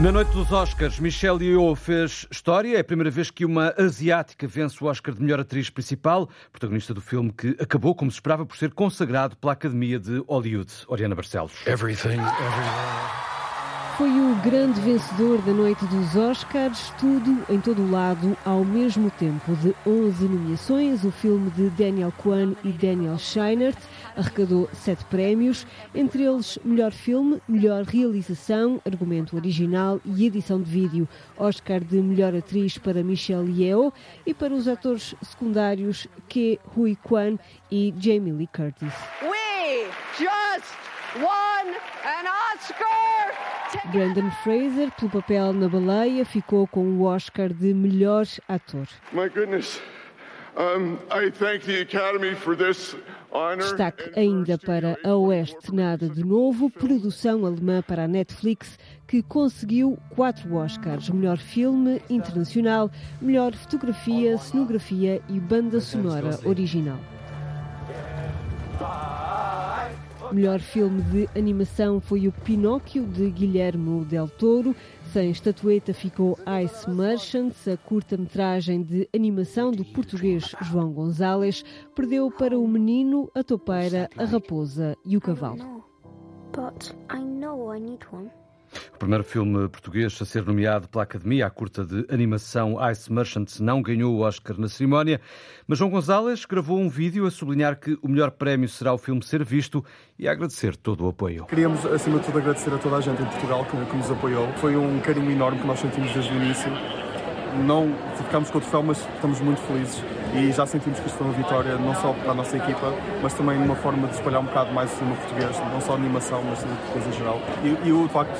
Na noite dos Oscars, Michelle Yeoh fez história. É a primeira vez que uma asiática vence o Oscar de melhor atriz principal, protagonista do filme que acabou, como se esperava, por ser consagrado pela Academia de Hollywood. Oriana Barcelos. Everything, everywhere. Foi o grande vencedor da noite dos Oscars, tudo em todo o lado ao mesmo tempo. De 11 nomeações, o filme de Daniel Kwan e Daniel Scheinert arrecadou sete prémios, entre eles melhor filme, melhor realização, argumento original e edição de vídeo. Oscar de melhor atriz para Michelle Yeoh e para os atores secundários Ke Hui Kwan e Jamie Lee Curtis. We just won an Oscar! Brandon Fraser, pelo papel na baleia, ficou com o Oscar de melhor ator. My goodness. Um, I thank the Academy for this. Destaque ainda para A Oeste Nada de Novo, produção alemã para a Netflix, que conseguiu quatro Oscars: melhor filme internacional, melhor fotografia, cenografia e banda sonora original. Melhor filme de animação foi o Pinóquio de Guilherme Del Toro. Sem estatueta ficou Ice Merchants, a curta-metragem de animação do português João Gonzalez. Perdeu para o menino, a topeira, a raposa e o cavalo. But I know I need one. O primeiro filme português a ser nomeado pela Academia, a curta de animação Ice Merchants, não ganhou o Oscar na cerimónia, mas João Gonzalez gravou um vídeo a sublinhar que o melhor prémio será o filme ser visto e a agradecer todo o apoio. Queríamos, acima de tudo, agradecer a toda a gente em Portugal que, que nos apoiou. Foi um carinho enorme que nós sentimos desde o início. Não ficámos com o troféu, mas estamos muito felizes e já sentimos que isto foi uma vitória não só para a nossa equipa, mas também uma forma de espalhar um bocado mais o cinema português, não só animação, mas de coisa geral. E, e o facto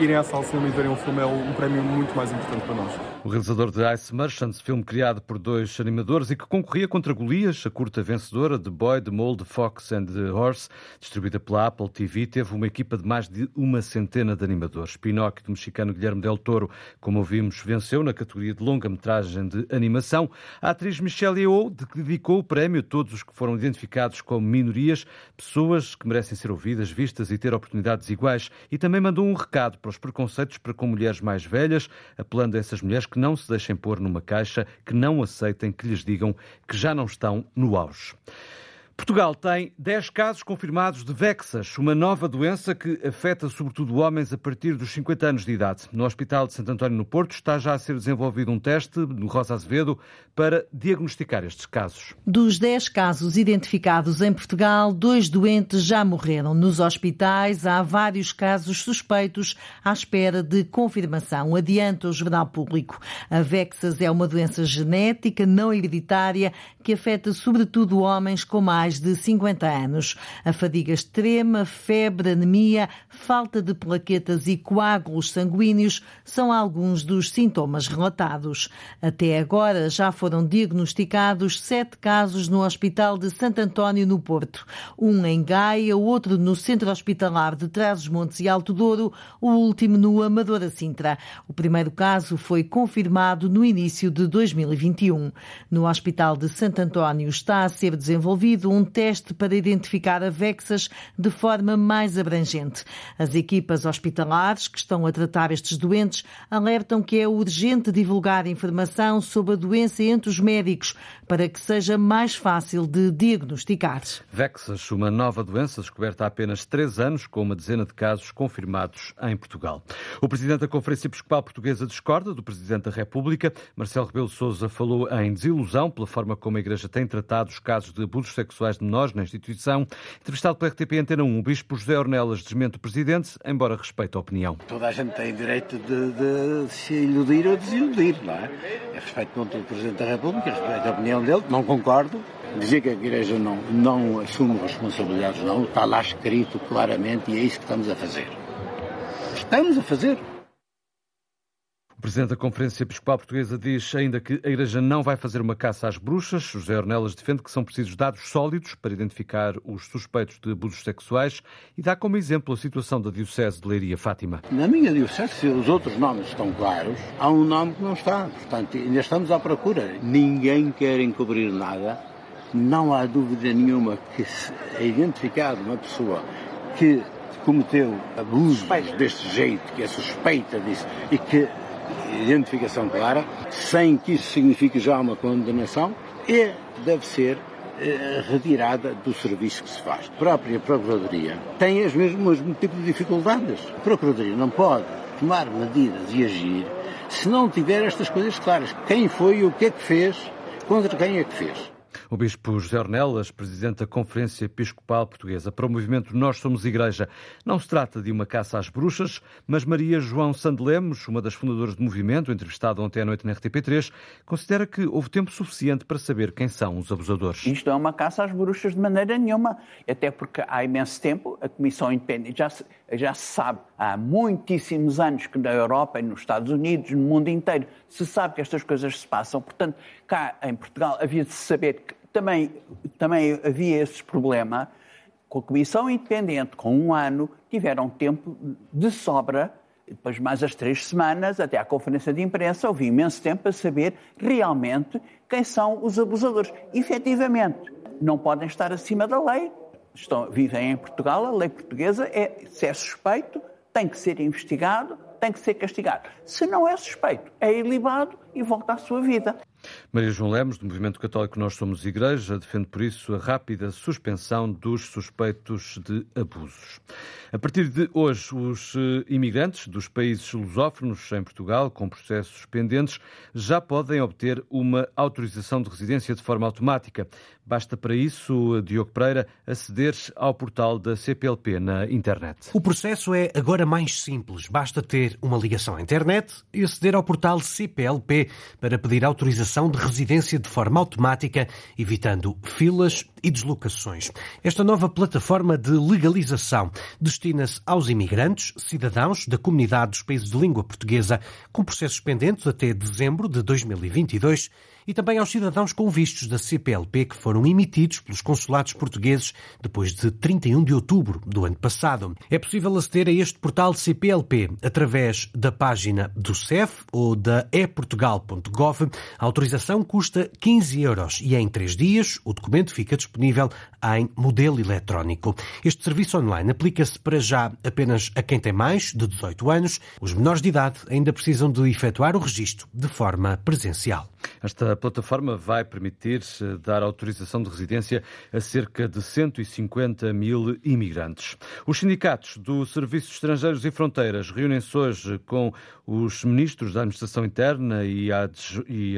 irem à sala de cinema e verem o filme é um prémio muito mais importante para nós. O realizador de Ice Merchants, filme criado por dois animadores e que concorria contra Golias, a curta vencedora de Boy, The Mole, The Fox and the Horse, distribuída pela Apple TV, teve uma equipa de mais de uma centena de animadores. Pinóquio, do mexicano Guilherme Del Toro, como ouvimos, venceu na categoria de longa-metragem de animação. A atriz Michelle Yeoh dedicou o prémio a todos os que foram identificados como minorias, pessoas que merecem ser ouvidas, vistas e ter oportunidades iguais, e também mandou um recado para os preconceitos para com mulheres mais velhas, apelando a essas mulheres que não se deixem pôr numa caixa, que não aceitem que lhes digam que já não estão no auge. Portugal tem 10 casos confirmados de Vexas, uma nova doença que afeta sobretudo homens a partir dos 50 anos de idade. No Hospital de Santo António no Porto está já a ser desenvolvido um teste no Rosa Azevedo para diagnosticar estes casos. Dos 10 casos identificados em Portugal, dois doentes já morreram. Nos hospitais há vários casos suspeitos à espera de confirmação, adianta o Jornal Público. A Vexas é uma doença genética não hereditária que afeta sobretudo homens com mais mais de 50 anos. A fadiga extrema, febre, anemia, falta de plaquetas e coágulos sanguíneos são alguns dos sintomas relatados. Até agora já foram diagnosticados sete casos no Hospital de Santo António, no Porto. Um em Gaia, outro no Centro Hospitalar de Trás-os-Montes e Alto Douro, o último no Amadora Sintra. O primeiro caso foi confirmado no início de 2021. No Hospital de Santo António está a ser desenvolvido um um teste para identificar a Vexas de forma mais abrangente. As equipas hospitalares que estão a tratar estes doentes alertam que é urgente divulgar informação sobre a doença entre os médicos para que seja mais fácil de diagnosticar. Vexas, uma nova doença descoberta há apenas três anos, com uma dezena de casos confirmados em Portugal. O presidente da Conferência Episcopal Portuguesa discorda do presidente da República. Marcelo Rebelo Sousa falou em desilusão pela forma como a Igreja tem tratado os casos de abusos sexuais sexuais de menores na instituição. Entrevistado pela RTP Antena 1, o Bispo José Ornelas desmente o Presidente, embora respeite a opinião. Toda a gente tem direito de, de se iludir ou desiludir, não é? Eu respeito muito o Presidente da República, respeito a opinião dele, não concordo. Dizer que a Igreja não, não assume responsabilidades, não, está lá escrito claramente e é isso que estamos a fazer. Estamos a fazer. O Presidente da Conferência Episcopal Portuguesa diz ainda que a Igreja não vai fazer uma caça às bruxas. José Ornelas defende que são precisos dados sólidos para identificar os suspeitos de abusos sexuais e dá como exemplo a situação da Diocese de Leiria Fátima. Na minha Diocese, se os outros nomes estão claros, há um nome que não está. Portanto, ainda estamos à procura. Ninguém quer encobrir nada. Não há dúvida nenhuma que se é identificado uma pessoa que cometeu abusos deste jeito, que é suspeita disso, e que identificação clara, sem que isso signifique já uma condenação, é, deve ser eh, retirada do serviço que se faz. A própria Procuradoria tem as mesmas tipo de dificuldades. A Procuradoria não pode tomar medidas e agir se não tiver estas coisas claras. Quem foi, o que é que fez, contra quem é que fez. O Bispo José Ornelas, presidente da Conferência Episcopal Portuguesa para o movimento Nós Somos Igreja. Não se trata de uma caça às bruxas, mas Maria João Sandelemos, uma das fundadoras do movimento, entrevistada ontem à noite na RTP3, considera que houve tempo suficiente para saber quem são os abusadores. Isto é uma caça às bruxas de maneira nenhuma, até porque há imenso tempo a Comissão Independente já se, já se sabe há muitíssimos anos que na Europa e nos Estados Unidos, no mundo inteiro, se sabe que estas coisas se passam. Portanto, cá em Portugal havia de se saber que também, também havia esse problema. Com a Comissão Independente, com um ano, tiveram tempo de sobra, depois mais as três semanas, até à conferência de imprensa, houve imenso tempo para saber realmente quem são os abusadores. Efetivamente, não podem estar acima da lei. Estão, vivem em Portugal, a lei portuguesa é, se é suspeito, tem que ser investigado, tem que ser castigado. Se não é suspeito, é ilibado e volta à sua vida. Maria João Lemos, do Movimento Católico Nós Somos Igreja, defende por isso a rápida suspensão dos suspeitos de abusos. A partir de hoje, os eh, imigrantes dos países lusófonos em Portugal, com processos pendentes, já podem obter uma autorização de residência de forma automática. Basta para isso, Diogo Pereira, aceder ao portal da CPLP na internet. O processo é agora mais simples. Basta ter uma ligação à internet e aceder ao portal CPLP para pedir autorização de residência de forma automática, evitando filas e deslocações. Esta nova plataforma de legalização destina-se aos imigrantes, cidadãos da comunidade dos países de língua portuguesa, com processos pendentes até dezembro de 2022 e também aos cidadãos com vistos da CPLP que foram emitidos pelos consulados portugueses depois de 31 de outubro do ano passado. É possível aceder a este portal CPLP através da página do CEF ou da eportugal.gov. A autorização custa 15 euros e em três dias o documento fica disponível em modelo eletrónico. Este serviço online aplica-se para já apenas a quem tem mais de 18 anos. Os menores de idade ainda precisam de efetuar o registro de forma presencial. Esta plataforma vai permitir dar autorização de residência a cerca de 150 mil imigrantes. Os sindicatos do Serviço de Estrangeiros e Fronteiras reúnem-se hoje com os ministros da Administração Interna e a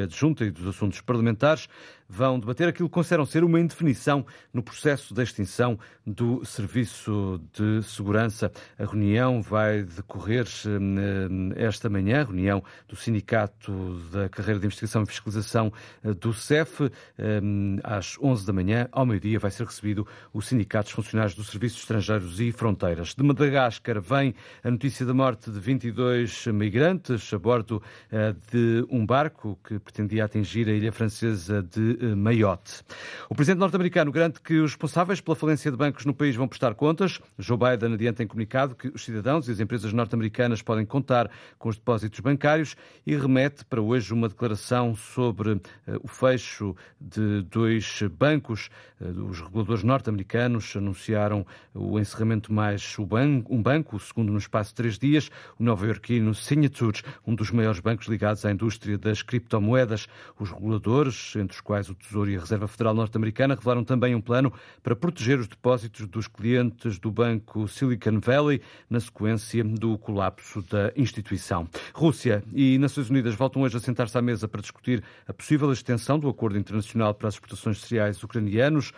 adjunta e dos Assuntos Parlamentares vão debater aquilo que consideram ser uma indefinição no processo de extinção do Serviço de Segurança. A reunião vai decorrer eh, esta manhã, reunião do Sindicato da Carreira de Investigação e Fiscalização eh, do CEF. Eh, às 11 da manhã, ao meio-dia, vai ser recebido o Sindicato dos Funcionários do Serviço de Estrangeiros e Fronteiras. De Madagascar vem a notícia da morte de 22 migrantes a bordo de um barco que pretendia atingir a ilha francesa de Mayotte. O presidente norte-americano garante que os responsáveis pela falência de bancos no país vão prestar contas. Joe Biden adianta em comunicado que os cidadãos e as empresas norte-americanas podem contar com os depósitos bancários e remete para hoje uma declaração sobre uh, o fecho de dois bancos. Uh, os reguladores norte-americanos anunciaram o encerramento mais um banco, o segundo no espaço de três dias, o nova-iorquino Signature, um dos maiores bancos ligados à indústria das criptomoedas. Os reguladores, entre os quais o Tesouro e a Reserva Federal norte-americana revelaram também um plano para proteger os depósitos dos clientes do banco Silicon Valley na sequência do colapso da instituição. Rússia e Nações Unidas voltam hoje a sentar-se à mesa para discutir a possível extensão do acordo internacional para as exportações de cereais ucranianos.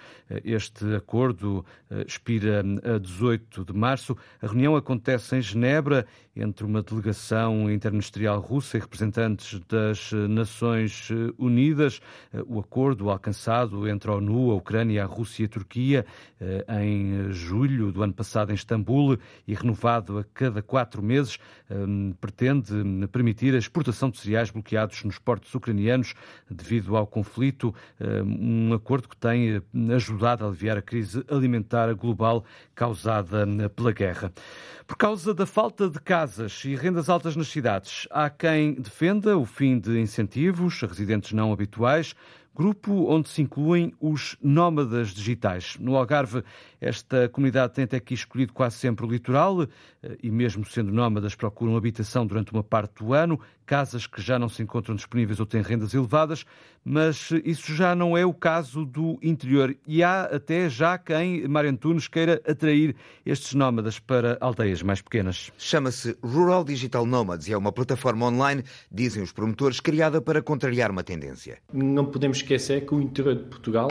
Este acordo eh, expira a 18 de março. A reunião acontece em Genebra entre uma delegação interministerial russa e representantes das Nações Unidas. O acordo alcançado entre a ONU, a Ucrânia, a Rússia e a Turquia eh, em julho do ano passado em Istambul e renovado a cada quatro meses, eh, pretende permitir a exportação de cereais bloqueados nos portos ucranianos devido ao conflito, eh, um acordo que tem ajudado a aliviar a crise alimentar global causada pela guerra. Por causa da falta de casas e rendas altas nas cidades, há quem defenda o fim de incentivos a residentes não habituais, grupo onde se incluem os nómadas digitais. No Algarve, esta comunidade tem até aqui escolhido quase sempre o litoral eh, e, mesmo sendo nómadas, procuram habitação durante uma parte do ano, casas que já não se encontram disponíveis ou têm rendas elevadas, mas isso já não é o caso do interior e há até já quem, Mário Antunes, queira atrair estes nómadas para aldeias mais pequenas. Chama-se Rural Digital Nomads e é uma plataforma online, dizem os promotores, criada para contrariar uma tendência. Não podemos esquecer que o interior de Portugal,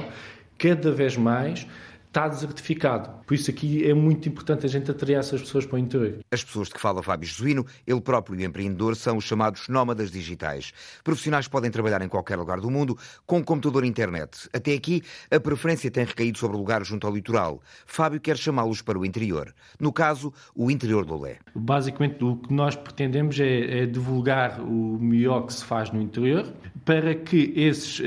cada vez mais, está desertificado. Por isso aqui é muito importante a gente atrair essas pessoas para o interior. As pessoas de que fala Fábio Jesuíno, ele próprio e empreendedor, são os chamados nómadas digitais. Profissionais podem trabalhar em qualquer lugar do mundo com computador e internet. Até aqui, a preferência tem recaído sobre lugares junto ao litoral. Fábio quer chamá-los para o interior. No caso, o interior do Lolé. Basicamente, o que nós pretendemos é, é divulgar o melhor que se faz no interior para que esses uh,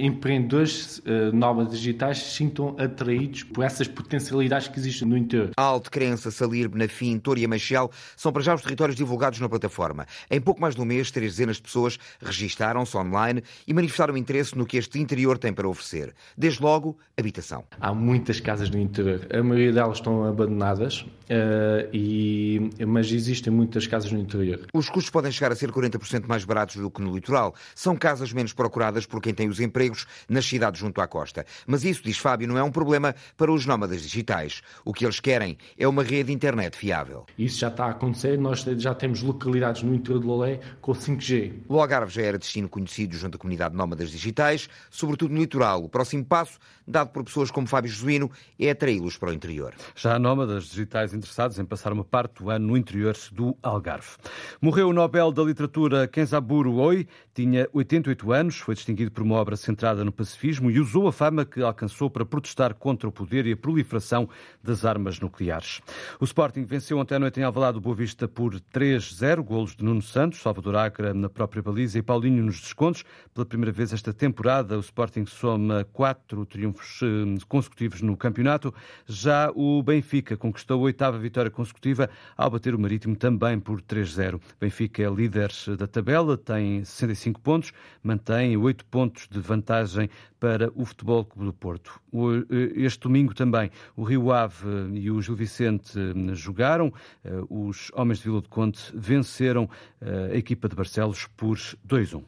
empreendedores uh, nómadas digitais se sintam atraídos atraídos por essas potencialidades que existem no interior. Alto, Crença, Salir, Benafim, Toria e Machel são para já os territórios divulgados na plataforma. Em pouco mais de um mês, três dezenas de pessoas registaram-se online e manifestaram interesse no que este interior tem para oferecer. Desde logo, habitação. Há muitas casas no interior. A maioria delas estão abandonadas, uh, e... mas existem muitas casas no interior. Os custos podem chegar a ser 40% mais baratos do que no litoral. São casas menos procuradas por quem tem os empregos nas cidades junto à costa. Mas isso, diz Fábio, não é um problema problema para os nómadas digitais. O que eles querem é uma rede de internet fiável. Isso já está a acontecer. Nós já temos localidades no interior de Lolé com 5G. O Algarve já era destino conhecido junto à comunidade de nómadas digitais, sobretudo no litoral. O próximo passo, dado por pessoas como Fábio Jesuíno, é atraí-los para o interior. Já há nómadas digitais interessados em passar uma parte do ano no interior do Algarve. Morreu o Nobel da Literatura Kenzaburo Oi, tinha 88 anos, foi distinguido por uma obra centrada no pacifismo e usou a fama que alcançou para protestar contra contra o poder e a proliferação das armas nucleares. O Sporting venceu ontem à noite em Alvalade o Boa Vista por 3-0, golos de Nuno Santos, Salvador Acra na própria baliza e Paulinho nos descontos. Pela primeira vez esta temporada, o Sporting soma quatro triunfos eh, consecutivos no campeonato. Já o Benfica conquistou a oitava vitória consecutiva ao bater o Marítimo também por 3-0. Benfica é líder da tabela, tem 65 pontos, mantém 8 pontos de vantagem para o Futebol Clube do Porto. Eh, este domingo também o Rio Ave e o Gil Vicente eh, jogaram. Eh, os homens de Vila do Conde venceram a equipa de Barcelos por 2-1.